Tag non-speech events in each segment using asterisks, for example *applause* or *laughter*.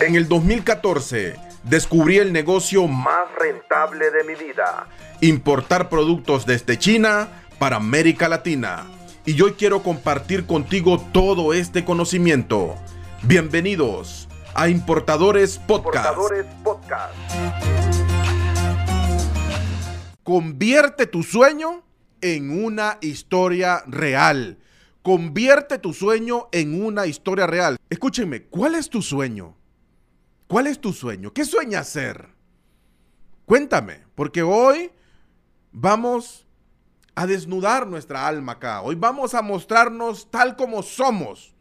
En el 2014 descubrí el negocio más rentable de mi vida. Importar productos desde China para América Latina. Y hoy quiero compartir contigo todo este conocimiento. Bienvenidos a Importadores Podcast. Podcast. Convierte tu sueño en una historia real. Convierte tu sueño en una historia real. Escúchenme, ¿cuál es tu sueño? ¿Cuál es tu sueño? ¿Qué sueñas ser? Cuéntame, porque hoy vamos a desnudar nuestra alma acá. Hoy vamos a mostrarnos tal como somos.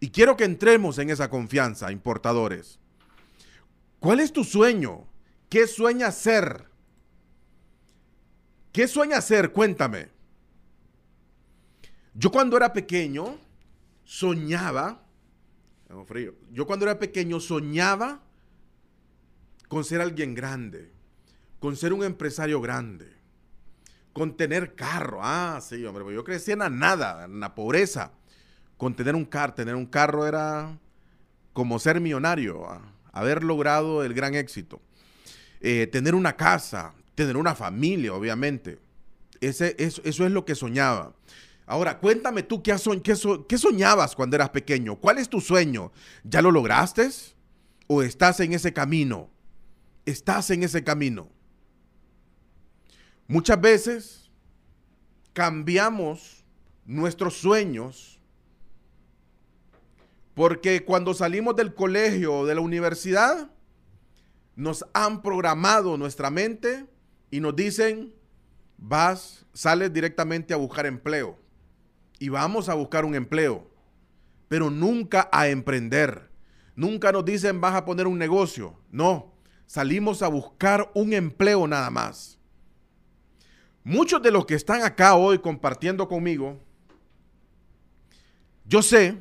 Y quiero que entremos en esa confianza, importadores. ¿Cuál es tu sueño? ¿Qué sueñas ser? ¿Qué sueñas ser? Cuéntame. Yo cuando era pequeño soñaba frío. Yo cuando era pequeño soñaba con ser alguien grande, con ser un empresario grande, con tener carro. Ah, sí, hombre, pues yo crecí en la nada, en la pobreza. Con tener un carro, tener un carro era como ser millonario, haber logrado el gran éxito. Eh, tener una casa, tener una familia, obviamente. Ese, eso, eso es lo que soñaba. Ahora, cuéntame tú qué, qué, soñabas cuando eras pequeño. ¿Cuál es tu sueño? ¿Ya lo lograste? ¿O estás en ese camino? Estás en ese camino. Muchas veces cambiamos nuestros sueños porque cuando salimos del colegio o de la universidad, nos han programado nuestra mente y nos dicen, vas, sales directamente a buscar empleo y vamos a buscar un empleo, pero nunca a emprender. Nunca nos dicen vas a poner un negocio. No, salimos a buscar un empleo nada más. Muchos de los que están acá hoy compartiendo conmigo, yo sé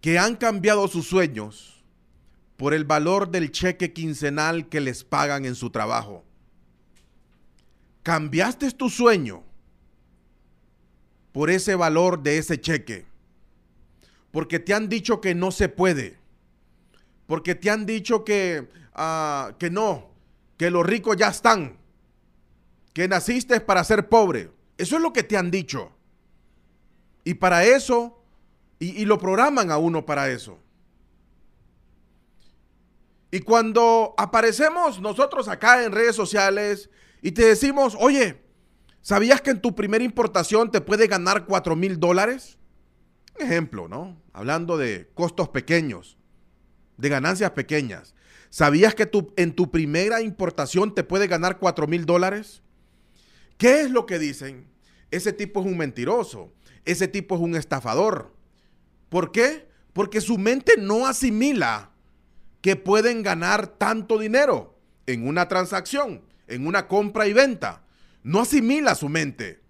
que han cambiado sus sueños por el valor del cheque quincenal que les pagan en su trabajo. ¿Cambiaste tu sueño por ese valor de ese cheque. Porque te han dicho que no se puede. Porque te han dicho que, ah, que no, que los ricos ya están. Que naciste para ser pobre. Eso es lo que te han dicho. Y para eso, y, y lo programan a uno para eso. Y cuando aparecemos nosotros acá en redes sociales y te decimos, oye, ¿Sabías que en tu primera importación te puede ganar 4 mil dólares? Ejemplo, ¿no? Hablando de costos pequeños, de ganancias pequeñas. ¿Sabías que en tu primera importación te puede ganar 4 mil dólares? ¿Qué es lo que dicen? Ese tipo es un mentiroso. Ese tipo es un estafador. ¿Por qué? Porque su mente no asimila que pueden ganar tanto dinero en una transacción, en una compra y venta no asimila su mente.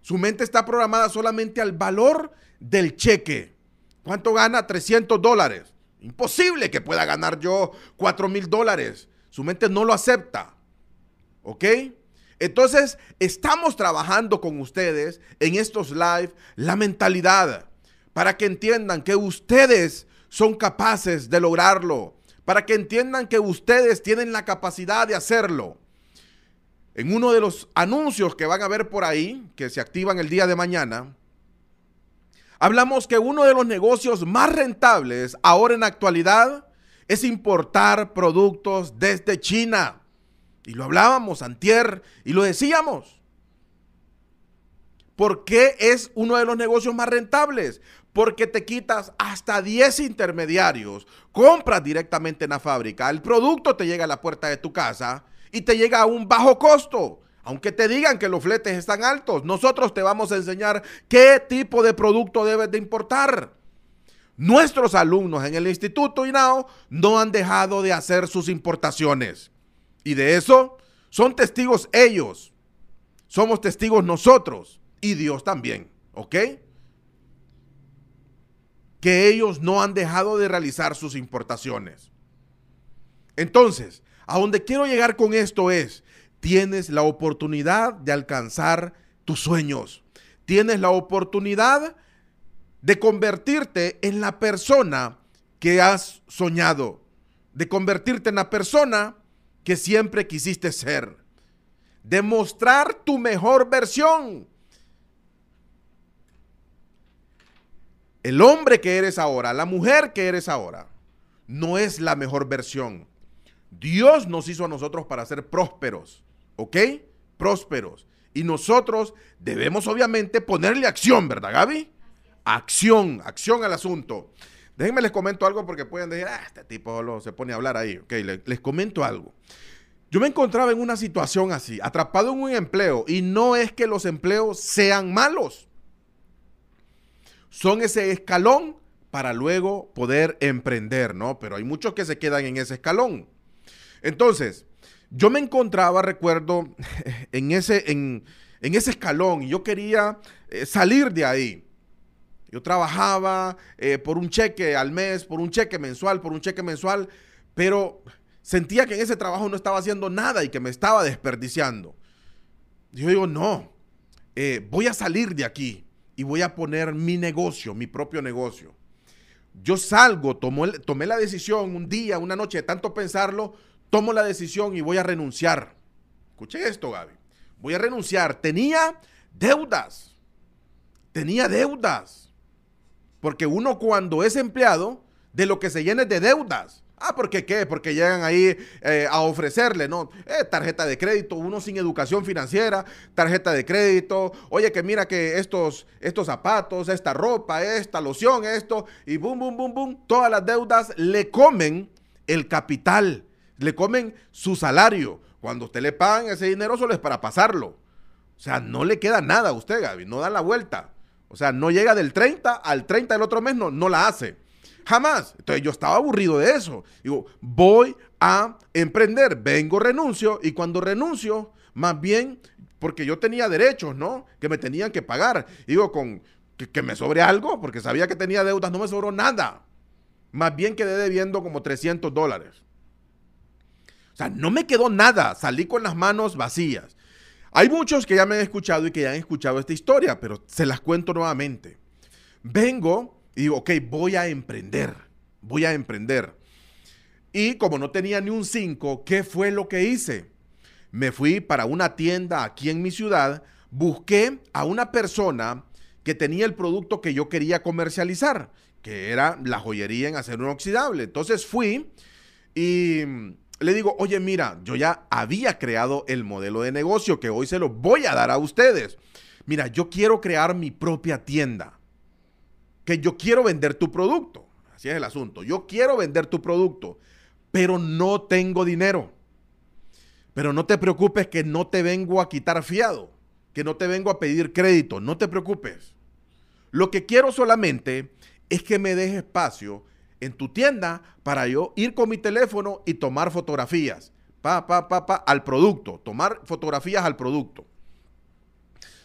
Su mente está programada solamente al valor del cheque. ¿Cuánto gana? 300 dólares. Imposible que pueda ganar yo 4 mil dólares. Su mente no lo acepta. ¿Ok? Entonces, estamos trabajando con ustedes en estos live la mentalidad para que entiendan que ustedes son capaces de lograrlo, para que entiendan que ustedes tienen la capacidad de hacerlo. En uno de los anuncios que van a ver por ahí, que se activan el día de mañana, hablamos que uno de los negocios más rentables ahora en la actualidad es importar productos desde China. Y lo hablábamos antier y lo decíamos. ¿Por qué es uno de los negocios más rentables? Porque te quitas hasta 10 intermediarios, compras directamente en la fábrica, el producto te llega a la puerta de tu casa y te llega a un bajo costo. Aunque te digan que los fletes están altos, nosotros te vamos a enseñar qué tipo de producto debes de importar. Nuestros alumnos en el Instituto INAO no han dejado de hacer sus importaciones. Y de eso son testigos ellos. Somos testigos nosotros y Dios también. ¿Ok? Que ellos no han dejado de realizar sus importaciones. Entonces, a donde quiero llegar con esto es, tienes la oportunidad de alcanzar tus sueños. Tienes la oportunidad de convertirte en la persona que has soñado, de convertirte en la persona que siempre quisiste ser, de mostrar tu mejor versión. El hombre que eres ahora, la mujer que eres ahora, no es la mejor versión. Dios nos hizo a nosotros para ser prósperos, ¿ok? Prósperos. Y nosotros debemos obviamente ponerle acción, ¿verdad, Gaby? Acción, acción al asunto. Déjenme les comento algo porque pueden decir, ah, este tipo solo se pone a hablar ahí. Ok, les, les comento algo. Yo me encontraba en una situación así, atrapado en un empleo, y no es que los empleos sean malos. Son ese escalón para luego poder emprender, ¿no? Pero hay muchos que se quedan en ese escalón. Entonces, yo me encontraba, recuerdo, *laughs* en ese, en, ese escalón y yo quería eh, salir de ahí. Yo trabajaba eh, por un cheque al mes, por un cheque mensual, por un cheque mensual, pero sentía que en ese trabajo no estaba haciendo nada y que me estaba desperdiciando. Yo digo, no, eh, voy a salir de aquí y voy a poner mi negocio, mi propio negocio. Yo salgo, tomé la decisión un día, una noche, de tanto pensarlo, tomo la decisión y voy a renunciar. Escuche esto, Gaby. Voy a renunciar. Tenía deudas. Tenía deudas. Porque uno cuando es empleado, de lo que se llene de deudas. Ah, ¿por qué? Porque llegan ahí eh, a ofrecerle, ¿no? Eh, tarjeta de crédito, uno sin educación financiera, tarjeta de crédito. Oye, que mira que estos, estos zapatos, esta ropa, esta loción, esto, y boom, boom, boom, boom. Todas las deudas le comen el capital le comen su salario. Cuando usted le pagan ese dinero solo es para pasarlo. O sea, no le queda nada a usted, Gaby, no da la vuelta. O sea, no llega del 30 al 30 del otro mes, no, no la hace. Jamás. Entonces yo estaba aburrido de eso. Digo, voy a emprender, vengo, renuncio, y cuando renuncio, más bien, porque yo tenía derechos, ¿no? Que me tenían que pagar. Digo, con que, que me sobre algo, porque sabía que tenía deudas, no me sobró nada. Más bien quedé debiendo como 300 dólares. Sea, no me quedó nada, salí con las manos vacías. Hay muchos que ya me han escuchado y que ya han escuchado esta historia, pero se las cuento nuevamente. Vengo y digo, ok, voy a emprender, voy a emprender. Y como no tenía ni un 5, ¿qué fue lo que hice? Me fui para una tienda aquí en mi ciudad, busqué a una persona que tenía el producto que yo quería comercializar, que era la joyería en acero inoxidable. Entonces fui y le digo, oye, mira, yo ya había creado el modelo de negocio que hoy se lo voy a dar a ustedes. Mira, yo quiero crear mi propia tienda. Que yo quiero vender tu producto. Así es el asunto. Yo quiero vender tu producto, pero no tengo dinero. Pero no te preocupes que no te vengo a quitar fiado, que no te vengo a pedir crédito, no te preocupes. Lo que quiero solamente es que me deje espacio en tu tienda para yo ir con mi teléfono y tomar fotografías. Pa, pa, pa, pa, al producto. Tomar fotografías al producto.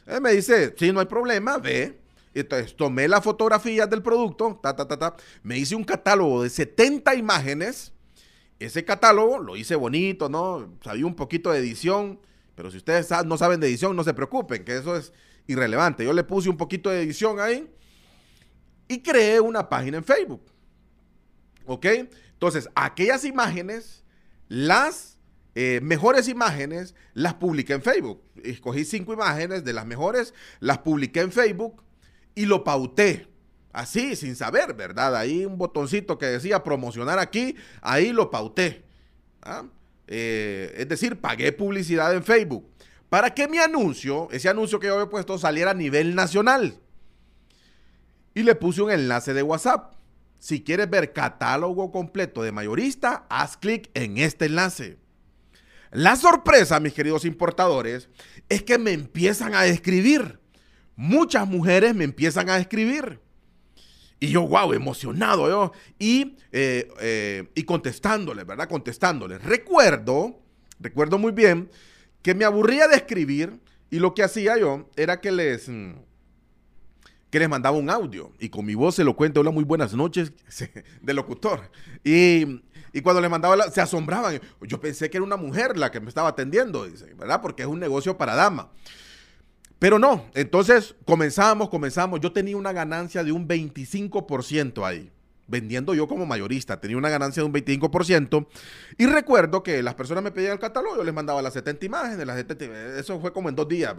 Él me dice, sí, no hay problema, ve. Entonces tomé las fotografías del producto, ta, ta, ta, ta. Me hice un catálogo de 70 imágenes. Ese catálogo lo hice bonito, ¿no? Sabía un poquito de edición. Pero si ustedes no saben de edición, no se preocupen, que eso es irrelevante. Yo le puse un poquito de edición ahí y creé una página en Facebook. ¿Ok? Entonces, aquellas imágenes, las eh, mejores imágenes, las publiqué en Facebook. Escogí cinco imágenes de las mejores, las publiqué en Facebook y lo pauté. Así, sin saber, ¿verdad? Ahí un botoncito que decía promocionar aquí, ahí lo pauté. ¿ah? Eh, es decir, pagué publicidad en Facebook para que mi anuncio, ese anuncio que yo había puesto, saliera a nivel nacional. Y le puse un enlace de WhatsApp. Si quieres ver catálogo completo de mayorista, haz clic en este enlace. La sorpresa, mis queridos importadores, es que me empiezan a escribir. Muchas mujeres me empiezan a escribir. Y yo, wow, emocionado yo. Y, eh, eh, y contestándoles, ¿verdad? Contestándoles. Recuerdo, recuerdo muy bien, que me aburría de escribir y lo que hacía yo era que les... Que les mandaba un audio y con mi voz se lo cuento, hola, muy buenas noches, *laughs* de locutor. Y, cuando le mandaba, se asombraban. Yo pensé que era una mujer la que me estaba atendiendo, ¿verdad? Porque es un negocio para dama. Pero no, entonces comenzamos, comenzamos. Yo tenía una ganancia de un 25% ahí. Vendiendo yo como mayorista. Tenía una ganancia de un 25%. Y recuerdo que las personas me pedían el catálogo, yo les mandaba las 70 imágenes, las 70, eso fue como en dos días.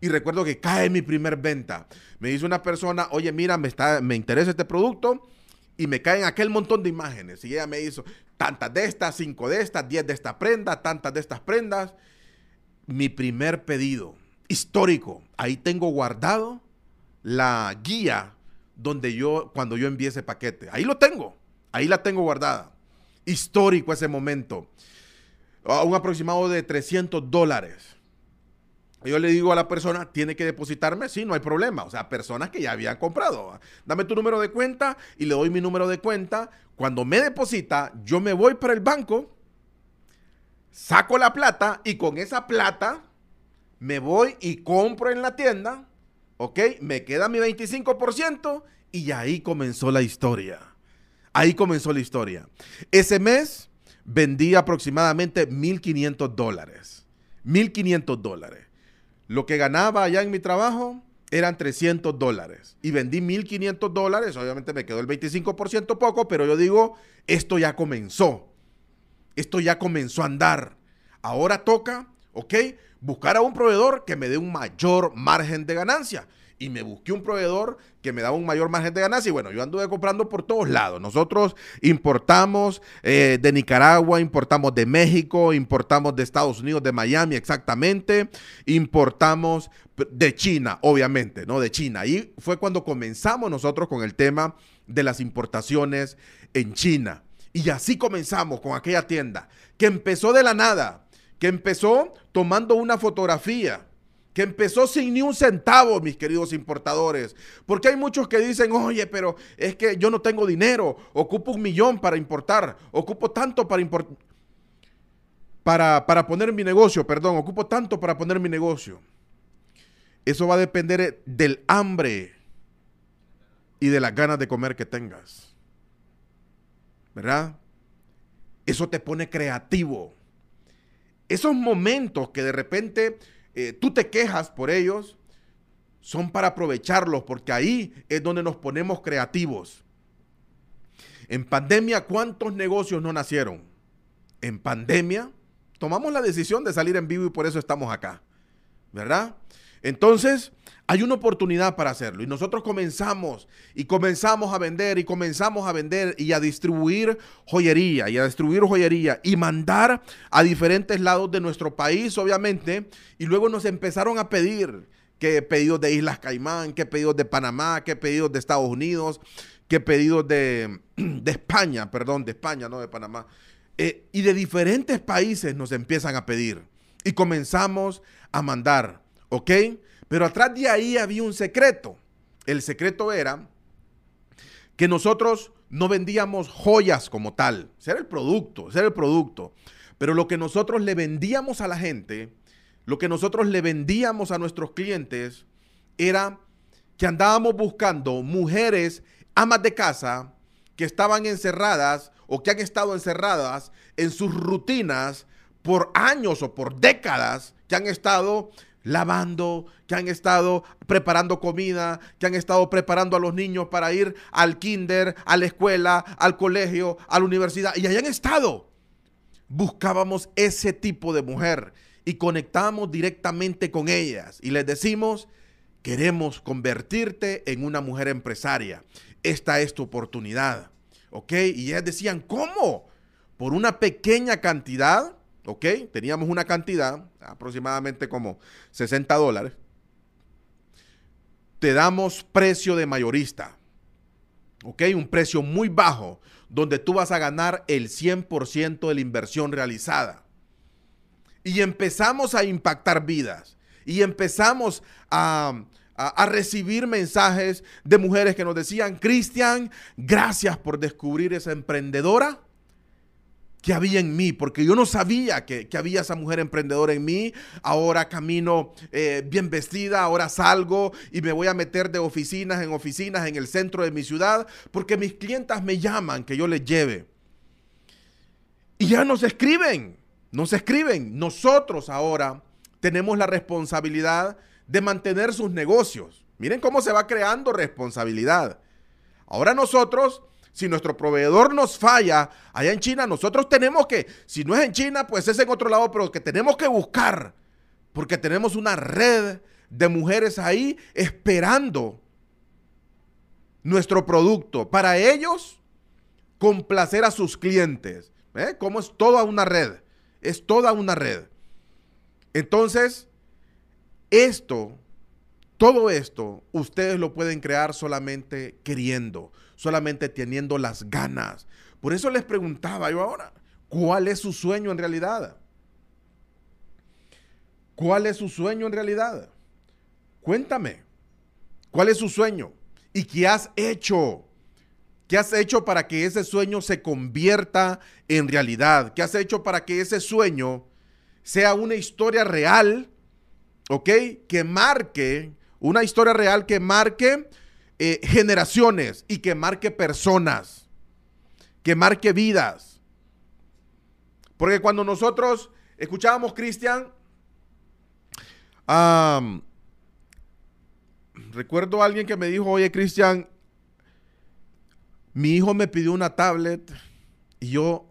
Y recuerdo que cae mi primer venta. Me dice una persona, oye, mira, me, está, me interesa este producto. Y me caen aquel montón de imágenes. Y ella me hizo tantas de estas, cinco de estas, diez de estas prendas, tantas de estas prendas. Mi primer pedido histórico. Ahí tengo guardado la guía donde yo, cuando yo envié ese paquete. Ahí lo tengo, ahí la tengo guardada. Histórico ese momento. un aproximado de 300 dólares. Yo le digo a la persona, tiene que depositarme, sí, no hay problema. O sea, personas que ya habían comprado. Dame tu número de cuenta y le doy mi número de cuenta. Cuando me deposita, yo me voy para el banco, saco la plata y con esa plata me voy y compro en la tienda ¿ok? Me queda mi 25% y ahí comenzó la historia. Ahí comenzó la historia. Ese mes vendí aproximadamente 1.500 dólares. 1.500 dólares. Lo que ganaba allá en mi trabajo eran 300 dólares. Y vendí 1.500 dólares. Obviamente me quedó el 25% poco, pero yo digo, esto ya comenzó. Esto ya comenzó a andar. Ahora toca, ¿ok? Buscar a un proveedor que me dé un mayor margen de ganancia. Y me busqué un proveedor que me daba un mayor margen de ganancia. Y bueno, yo anduve comprando por todos lados. Nosotros importamos eh, de Nicaragua, importamos de México, importamos de Estados Unidos, de Miami exactamente. Importamos de China, obviamente, ¿no? De China. Y fue cuando comenzamos nosotros con el tema de las importaciones en China. Y así comenzamos con aquella tienda que empezó de la nada que empezó tomando una fotografía, que empezó sin ni un centavo, mis queridos importadores. Porque hay muchos que dicen, oye, pero es que yo no tengo dinero, ocupo un millón para importar, ocupo tanto para importar. Para, poner mi negocio, perdón, ocupo tanto para poner mi negocio. Eso va a depender del hambre y de las ganas de comer que tengas. ¿Verdad? Eso te pone creativo esos momentos que de repente eh, tú te quejas por ellos, son para aprovecharlos, porque ahí es donde nos ponemos creativos. En pandemia, ¿cuántos negocios no nacieron? En pandemia, tomamos la decisión de salir en vivo y por eso estamos acá, ¿verdad? Entonces, hay una oportunidad para hacerlo. Y nosotros comenzamos y comenzamos a vender y comenzamos a vender y a distribuir joyería y a distribuir joyería y mandar a diferentes lados de nuestro país, obviamente, y luego nos empezaron a pedir que pedidos de Islas Caimán, que pedidos de Panamá, que pedidos de Estados Unidos, que pedidos de, *clears throat* España, perdón, de España, no de Panamá, eh, y de diferentes países nos empiezan a pedir. Y comenzamos a mandar. ¿Ok? Pero atrás de ahí había un secreto. El secreto era que nosotros no vendíamos joyas como tal. Ese era el producto, ese era el producto. Pero lo que nosotros le vendíamos a la gente, lo que nosotros le vendíamos a nuestros clientes, era que andábamos buscando mujeres amas de casa que estaban encerradas o que han estado encerradas en sus rutinas por años o por décadas, que han estado lavando, que han estado preparando comida, que han estado preparando a los niños para ir al kinder, a la escuela, al colegio, a la universidad, y hayan estado. Buscábamos ese tipo de mujer y conectamos directamente con ellas y les decimos, queremos convertirte en una mujer empresaria. Esta es tu oportunidad. ¿Ok? Y ellas decían, ¿cómo? Por una pequeña cantidad ¿ok? Teníamos una cantidad, aproximadamente como 60 dólares. Te damos precio de mayorista, ¿ok? Un precio muy bajo, donde tú vas a ganar el 100% de la inversión realizada. Y empezamos a impactar vidas. Y empezamos a, a, recibir mensajes de mujeres que nos decían, Cristian, gracias por descubrir esa emprendedora que había en mí, porque yo no sabía que, había esa mujer emprendedora en mí. Ahora camino eh, bien vestida, ahora salgo y me voy a meter de oficinas en oficinas en el centro de mi ciudad, porque mis clientas me llaman que yo les lleve. Y ya nos escriben, nos escriben. Nosotros ahora tenemos la responsabilidad de mantener sus negocios. Miren cómo se va creando responsabilidad. Ahora nosotros Si nuestro proveedor nos falla allá en China, nosotros tenemos que, si no es en China, pues es en otro lado, pero que tenemos que buscar, porque tenemos una red de mujeres ahí esperando nuestro producto. Para ellos, complacer a sus clientes. ¿Eh? Como es toda una red. Es toda una red. Entonces, esto, todo esto, ustedes lo pueden crear solamente queriendo, solamente teniendo las ganas. Por eso les preguntaba yo ahora, ¿cuál es su sueño en realidad? ¿Cuál es su sueño en realidad? Cuéntame, ¿cuál es su sueño? ¿Y qué has hecho? ¿Qué has hecho para que ese sueño se convierta en realidad? ¿Qué has hecho para que ese sueño sea una historia real, ¿ok? Que marque, una historia real que marque eh, generaciones y que marque personas, que marque vidas. Porque cuando nosotros escuchábamos Cristian, recuerdo a alguien que me dijo, oye Cristian, mi hijo me pidió una tablet y yo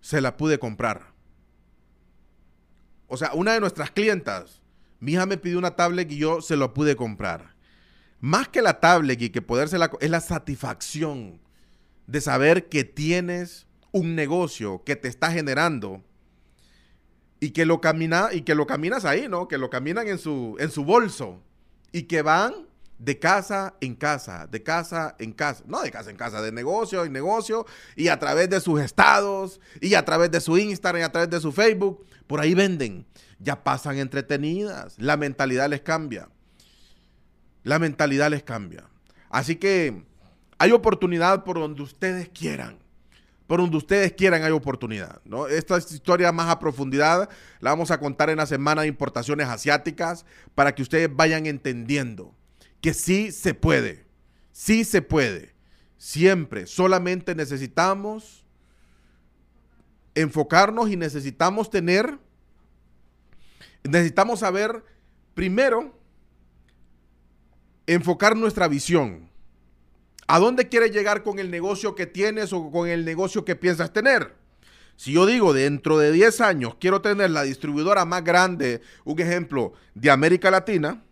se la pude comprar. O sea, una de nuestras clientas, mi hija me pidió una tablet y yo se la pude comprar. Más que la tablet y que podérsela, es la satisfacción de saber que tienes un negocio que te está generando y que lo camina y que lo caminas ahí, ¿no? Que lo caminan en su en su bolso y que van de casa en casa, de casa en casa, no de casa en casa, de negocio en negocio, y a través de sus estados, y a través de su Instagram, y a través de su Facebook, por ahí venden. Ya pasan entretenidas, la mentalidad les cambia. La mentalidad les cambia. Así que hay oportunidad por donde ustedes quieran. Por donde ustedes quieran hay oportunidad. ¿no? Esta historia más a profundidad la vamos a contar en la semana de importaciones asiáticas para que ustedes vayan entendiendo que sí se puede, sí se puede. Siempre, solamente necesitamos enfocarnos y necesitamos tener, necesitamos saber primero, enfocar nuestra visión. ¿A dónde quieres llegar con el negocio que tienes o con el negocio que piensas tener? Si yo digo dentro de 10 años quiero tener la distribuidora más grande, un ejemplo, de América Latina,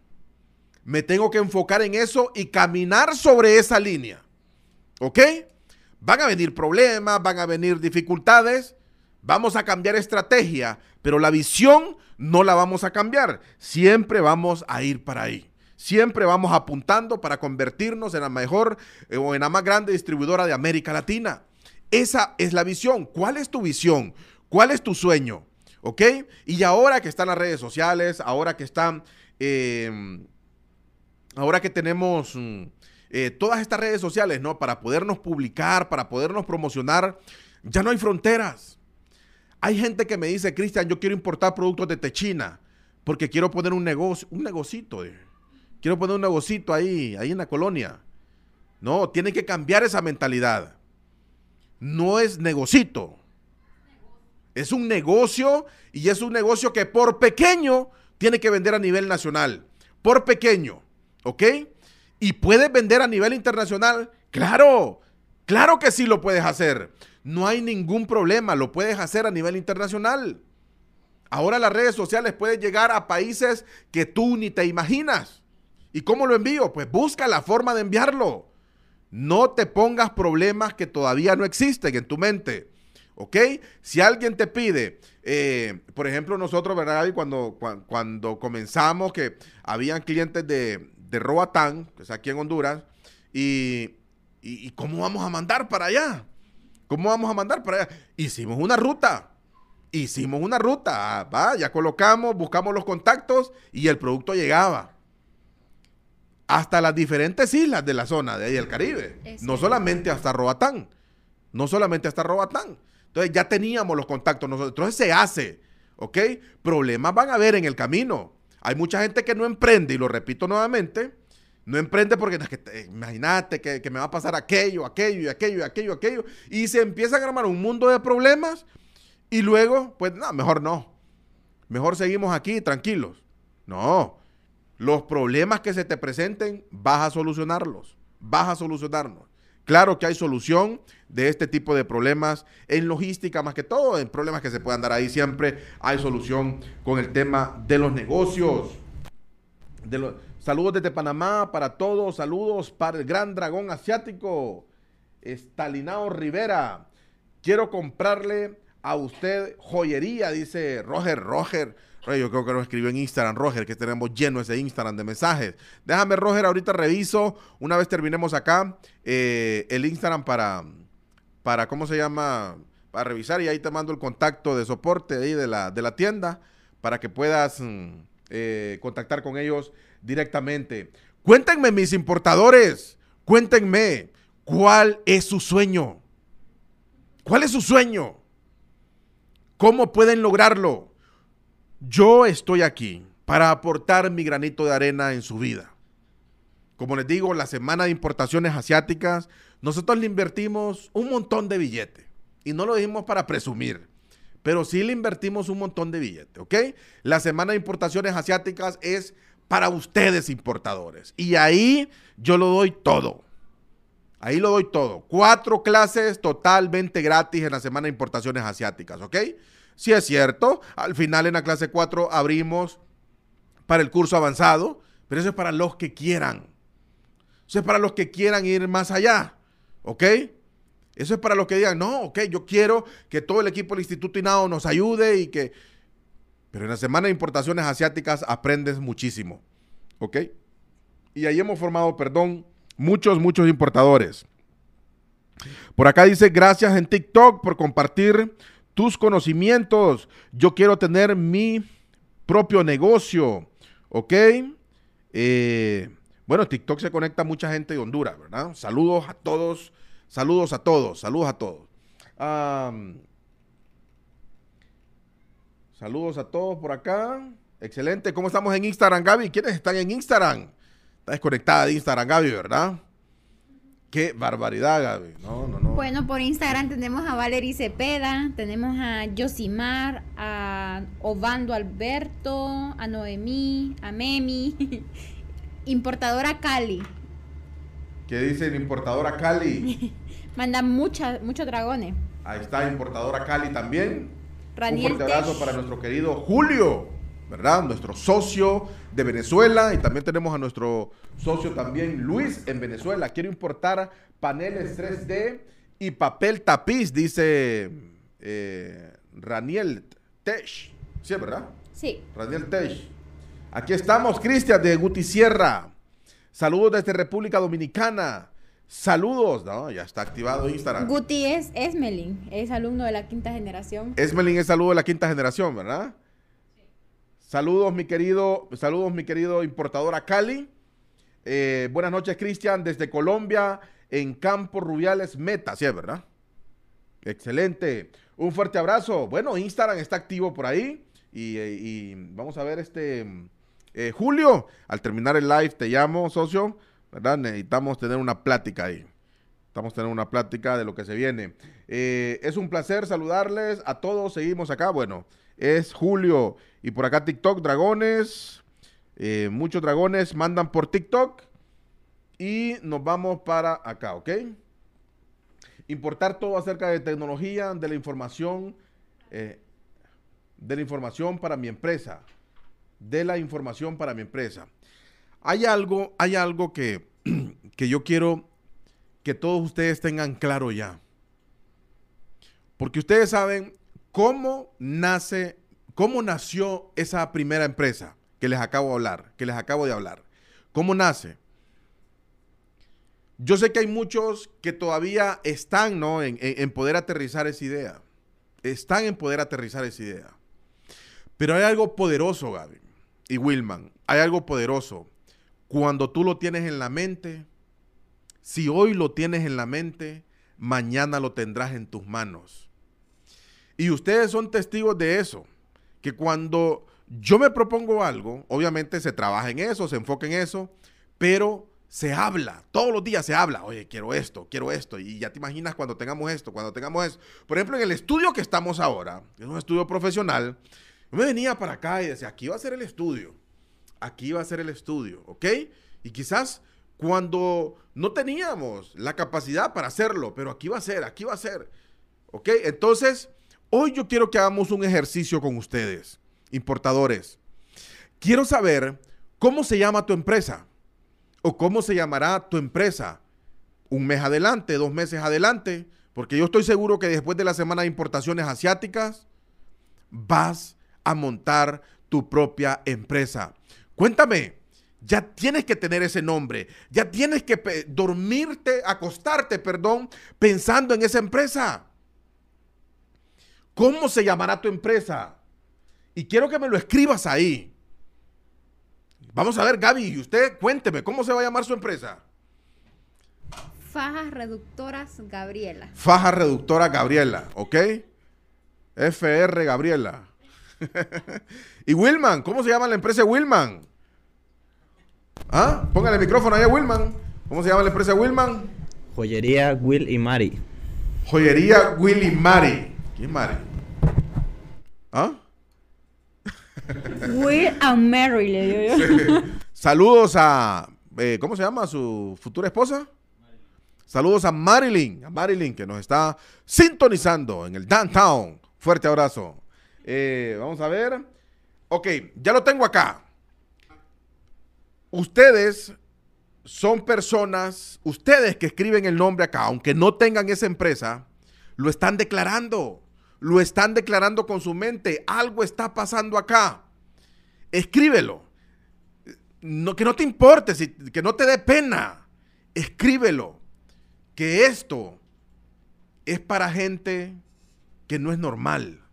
me tengo que enfocar en eso y caminar sobre esa línea. ¿Ok? Van a venir problemas, van a venir dificultades, vamos a cambiar estrategia, pero la visión no la vamos a cambiar. Siempre vamos a ir para ahí. Siempre vamos apuntando para convertirnos en la mejor eh, o en la más grande distribuidora de América Latina. Esa es la visión. ¿Cuál es tu visión? ¿Cuál es tu sueño? ¿Ok? Y ahora que están las redes sociales, ahora que están... Eh, ahora que tenemos mm, eh, todas estas redes sociales, ¿no? Para podernos publicar, para podernos promocionar, ya no hay fronteras. Hay gente que me dice, Cristian, yo quiero importar productos de Techina porque quiero poner un negocio, un negocito. quiero poner un negocito ahí, ahí en la colonia. No, tiene que cambiar esa mentalidad. No es negocito. Es un negocio y es un negocio que por pequeño tiene que vender a nivel nacional. Por pequeño. ¿Ok? ¿Y puedes vender a nivel internacional? Claro, claro que sí lo puedes hacer. No hay ningún problema, lo puedes hacer a nivel internacional. Ahora las redes sociales pueden llegar a países que tú ni te imaginas. ¿Y cómo lo envío? Pues busca la forma de enviarlo. No te pongas problemas que todavía no existen en tu mente. ¿Ok? Si alguien te pide, eh, por ejemplo, nosotros, ¿verdad? Cuando, cuando, comenzamos, que habían clientes de, de Roatán, que es aquí en Honduras, y, cómo vamos a mandar para allá. ¿Cómo vamos a mandar para allá? Hicimos una ruta. Hicimos una ruta. va, ya colocamos, buscamos los contactos y el producto llegaba. Hasta las diferentes islas de la zona de ahí del Caribe. no solamente hasta Roatán. No solamente hasta Roatán. Entonces ya teníamos los contactos nosotros. Entonces se hace. ¿Ok? Problemas van a haber en el camino. Hay mucha gente que no emprende, y lo repito nuevamente, no emprende porque imagínate que, me va a pasar aquello, aquello, y aquello, y aquello, aquello. Y se empiezan a armar un mundo de problemas y luego, pues no, mejor no. Mejor seguimos aquí tranquilos. No, los problemas que se te presenten, vas a solucionarlos. Vas a solucionarlos. Claro que hay solución de este tipo de problemas en logística, más que todo, en problemas que se puedan dar ahí, siempre hay solución con el tema de los negocios. De saludos desde Panamá para todos, saludos para el gran dragón asiático, Stalinao Rivera. Quiero comprarle a usted joyería, dice Roger, Roger yo creo que lo escribió en Instagram, Roger, que tenemos lleno ese Instagram de mensajes. Déjame, Roger, ahorita reviso, una vez terminemos acá, eh, el Instagram para, para, ¿cómo se llama? Para revisar y ahí te mando el contacto de soporte ahí de la, de la tienda para que puedas mm, eh, contactar con ellos directamente. Cuéntenme, mis importadores, cuéntenme, ¿cuál es su sueño? ¿Cuál es su sueño? ¿Cómo pueden lograrlo? Yo estoy aquí para aportar mi granito de arena en su vida. Como les digo, la semana de importaciones asiáticas, nosotros le invertimos un montón de billetes. Y no lo dijimos para presumir, pero sí le invertimos un montón de billetes, ¿ok? La semana de importaciones asiáticas es para ustedes importadores. Y ahí yo lo doy todo. Ahí lo doy todo. Cuatro clases totalmente gratis en la semana de importaciones asiáticas, ¿ok? Si es cierto, al final en la clase 4 abrimos para el curso avanzado, pero eso es para los que quieran. Eso es para los que quieran ir más allá. ¿Ok? Eso es para los que digan, no, ok, yo quiero que todo el equipo del Instituto INAO nos ayude y que... Pero en la semana de importaciones asiáticas aprendes muchísimo. ¿Ok? Y ahí hemos formado, perdón, muchos, muchos importadores. Por acá dice, gracias en TikTok por compartir tus conocimientos. Yo quiero tener mi propio negocio, ¿ok? Eh, bueno, TikTok se conecta a mucha gente de Honduras, ¿verdad? Saludos a todos, saludos a todos, saludos a todos. saludos a todos por acá. Excelente. ¿Cómo estamos en Instagram, Gaby? ¿Quiénes están en Instagram? Está desconectada de Instagram, Gaby, ¿verdad? Qué barbaridad, Gaby. No, no, no. Bueno, por Instagram tenemos a Valerie Cepeda, tenemos a Josimar, a Ovando Alberto, a Noemí, a Memi, *laughs* importadora Cali. ¿Qué dice el importadora Cali? *laughs* Manda muchos dragones. Ahí está, importadora Cali también. Un fuerte abrazo para nuestro querido Julio. ¿verdad? Nuestro socio de Venezuela y también tenemos a nuestro socio también Luis en Venezuela. Quiero importar paneles 3D y papel tapiz, dice eh, Raniel Tesh. ¿Sí, verdad? Sí. Raniel Tesh. Aquí estamos, Cristian de Guti Sierra. Saludos desde República Dominicana. Saludos, ¿no? Ya está activado Instagram. Guti es Esmelin, es alumno de la quinta generación. Esmelin es alumno de la quinta generación, ¿verdad? Saludos, mi querido, saludos, mi querido importador Cali. Eh, buenas noches, Cristian, desde Colombia, en Campo Rubiales Meta, ¿sí es verdad? Excelente. Un fuerte abrazo. Bueno, Instagram está activo por ahí. Y, eh, vamos a ver este. Eh, Julio, al terminar el live te llamo, socio. ¿Verdad? Necesitamos tener una plática ahí. Estamos teniendo una plática de lo que se viene. es un placer saludarles a todos. Seguimos acá. Bueno, es Julio. Y por acá TikTok, dragones. Eh, muchos dragones mandan por TikTok. Y nos vamos para acá, ¿ok? Importar todo acerca de tecnología, de la información, eh, de la información para mi empresa. De la información para mi empresa. Hay algo, hay algo que, *clears throat* que yo quiero que todos ustedes tengan claro ya. Porque ustedes saben cómo nace ¿Cómo nació esa primera empresa que les acabo de hablar? Que les acabo de hablar. ¿Cómo nace? Yo sé que hay muchos que todavía están ¿no? en, en poder aterrizar esa idea. Están en poder aterrizar esa idea. Pero hay algo poderoso, Gaby y Wilman. Hay algo poderoso. Cuando tú lo tienes en la mente, si hoy lo tienes en la mente, mañana lo tendrás en tus manos. Y ustedes son testigos de eso que cuando yo me propongo algo, obviamente se trabaja en eso, se enfoca en eso, pero se habla, todos los días se habla, oye, quiero esto, quiero esto, y ya te imaginas cuando tengamos esto, cuando tengamos eso. Por ejemplo, en el estudio que estamos ahora, que es un estudio profesional, yo me venía para acá y decía, aquí va a ser el estudio, aquí va a ser el estudio, ¿ok? Y quizás cuando no teníamos la capacidad para hacerlo, pero aquí va a ser, aquí va a ser. ¿Ok? Entonces, hoy yo quiero que hagamos un ejercicio con ustedes, importadores. Quiero saber cómo se llama tu empresa o cómo se llamará tu empresa un mes adelante, dos meses adelante, porque yo estoy seguro que después de la semana de importaciones asiáticas vas a montar tu propia empresa. Cuéntame, ya tienes que tener ese nombre, ya tienes que dormirte, acostarte, perdón, pensando en esa empresa. ¿Cómo se llamará tu empresa? Y quiero que me lo escribas ahí. Vamos a ver, Gaby, y usted cuénteme, ¿cómo se va a llamar su empresa? Fajas Reductoras Gabriela. Fajas Reductoras Gabriela, ¿ok? FR Gabriela. *laughs* y Wilman, ¿cómo se llama la empresa Wilman? ¿Ah? Póngale el micrófono ahí a Wilman. ¿Cómo se llama la empresa Wilman? Joyería Will y Mari. Joyería Will y Mari. ¿Quién es Mari? ¿Ah? *laughs* Will and Mary, le digo yo. Saludos a. Eh, ¿Cómo se llama su futura esposa? Saludos a Marilyn, a Marilyn que nos está sintonizando en el downtown. Fuerte abrazo. Eh, vamos a ver. Ok, ya lo tengo acá. Ustedes son personas, ustedes que escriben el nombre acá, aunque no tengan esa empresa, lo están declarando. Lo están declarando con su mente. Algo está pasando acá. Escríbelo. Que no te importe, que no te dé pena. Escríbelo. Que esto es para gente que no es normal.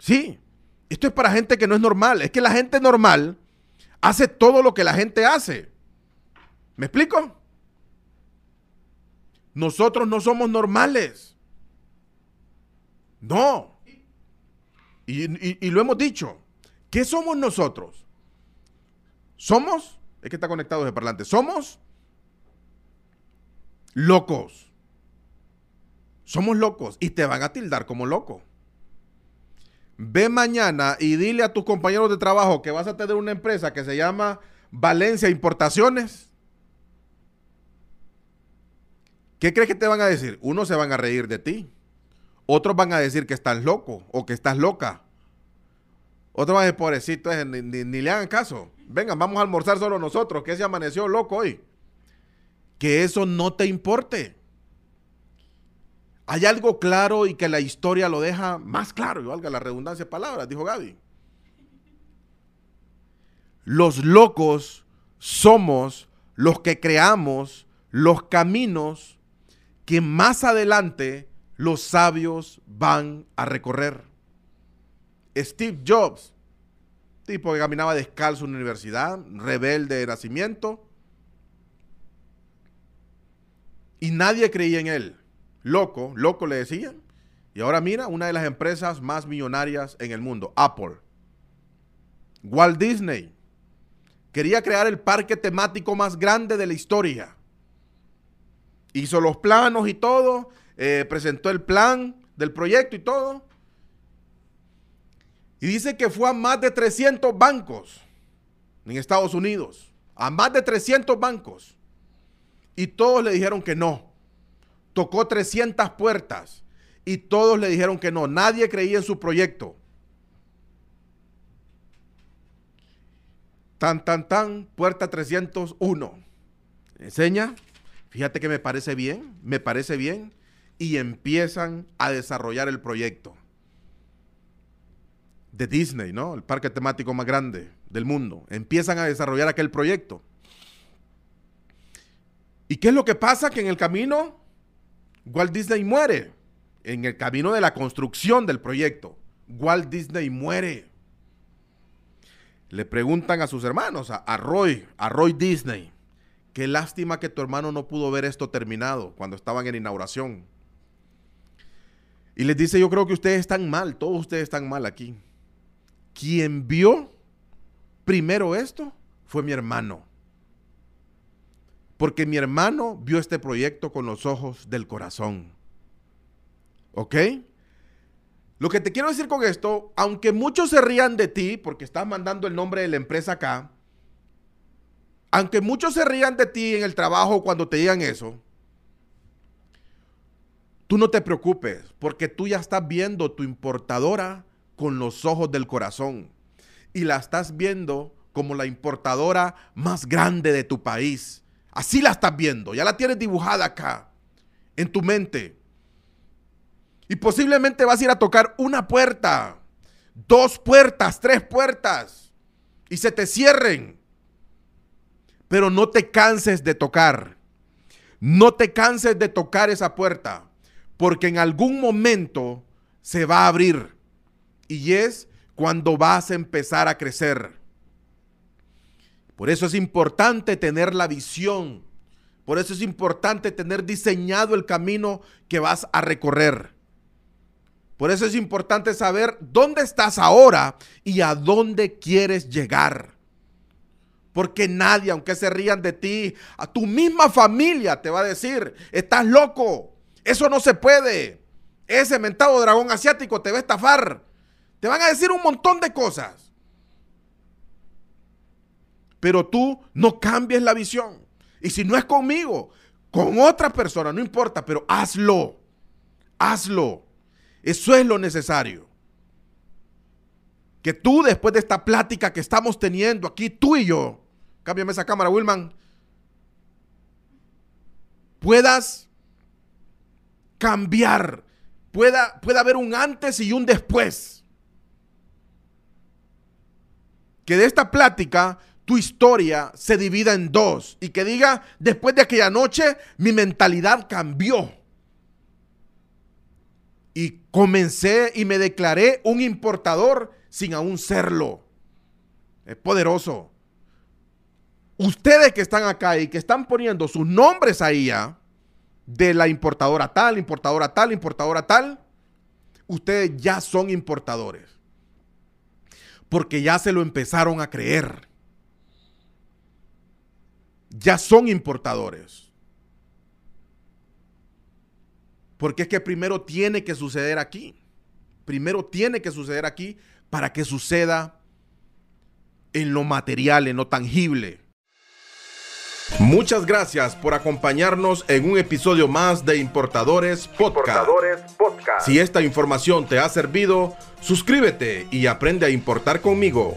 Sí, esto es para gente que no es normal. Es que la gente normal hace todo lo que la gente hace. ¿Me explico? Nosotros no somos normales. No. Y, lo hemos dicho. ¿Qué somos nosotros? Somos, es que está conectado de parlante, somos locos. Somos locos y te van a tildar como loco. Ve mañana y dile a tus compañeros de trabajo que vas a tener una empresa que se llama Valencia Importaciones. ¿Qué crees que te van a decir? Unos se van a reír de ti. Otros van a decir que estás loco o que estás loca. Otros van a decir, pobrecito, ni, ni, le hagan caso. Vengan, vamos a almorzar solo nosotros, que se amaneció loco hoy. Que eso no te importe. Hay algo claro y que la historia lo deja más claro, y valga la redundancia de palabras, dijo Gaby. Los locos somos los que creamos los caminos que más adelante los sabios van a recorrer. Steve Jobs, tipo que caminaba descalzo en la universidad, rebelde de nacimiento, y nadie creía en él loco, loco le decían. Y ahora mira, una de las empresas más millonarias en el mundo, Apple. Walt Disney quería crear el parque temático más grande de la historia. Hizo los planos y todo, eh, presentó el plan del proyecto y todo. Y dice que fue a más de 300 bancos en Estados Unidos. A más de 300 bancos. Y todos le dijeron que no tocó 300 puertas y todos le dijeron que no, nadie creía en su proyecto. Tan, tan, tan, puerta 301. Enseña, fíjate que me parece bien, me parece bien, y empiezan a desarrollar el proyecto de Disney, ¿no? El parque temático más grande del mundo. Empiezan a desarrollar aquel proyecto. ¿Y qué es lo que pasa? Que en el camino Walt Disney muere en el camino de la construcción del proyecto. Walt Disney muere. Le preguntan a sus hermanos, a, Roy, a Roy Disney, qué lástima que tu hermano no pudo ver esto terminado cuando estaban en inauguración. Y les dice, yo creo que ustedes están mal, todos ustedes están mal aquí. Quien vio primero esto fue mi hermano porque mi hermano vio este proyecto con los ojos del corazón. ¿Ok? Lo que te quiero decir con esto, aunque muchos se rían de ti porque estás mandando el nombre de la empresa acá, aunque muchos se rían de ti en el trabajo cuando te digan eso, tú no te preocupes, porque tú ya estás viendo tu importadora con los ojos del corazón y la estás viendo como la importadora más grande de tu país. Así la estás viendo, ya la tienes dibujada acá, en tu mente. Y posiblemente vas a ir a tocar una puerta, dos puertas, tres puertas, y se te cierren. Pero no te canses de tocar. No te canses de tocar esa puerta, porque en algún momento se va a abrir. Y es cuando vas a empezar a crecer. Por eso es importante tener la visión. Por eso es importante tener diseñado el camino que vas a recorrer. Por eso es importante saber dónde estás ahora y a dónde quieres llegar. Porque nadie, aunque se rían de ti, a tu misma familia te va a decir, estás loco, eso no se puede. Ese mentado dragón asiático te va a estafar. Te van a decir un montón de cosas pero tú no cambies la visión. Y si no es conmigo, con otra persona, no importa, pero hazlo. Hazlo. Eso es lo necesario. Que tú, después de esta plática que estamos teniendo aquí, tú y yo, cámbiame esa cámara, Wilman, puedas cambiar, pueda, pueda haber un antes y un después. Que de esta plática tu historia se divida en dos y que diga, después de aquella noche, mi mentalidad cambió. Y comencé y me declaré un importador sin aún serlo. Es poderoso. Ustedes que están acá y que están poniendo sus nombres ahí ya, de la importadora tal, importadora tal, importadora tal, ustedes ya son importadores. Porque ya se lo empezaron a creer ya son importadores. Porque es que primero tiene que suceder aquí. Primero tiene que suceder aquí para que suceda en lo material, en lo tangible. Muchas gracias por acompañarnos en un episodio más de Importadores Podcast. Si esta información te ha servido, suscríbete y aprende a importar conmigo.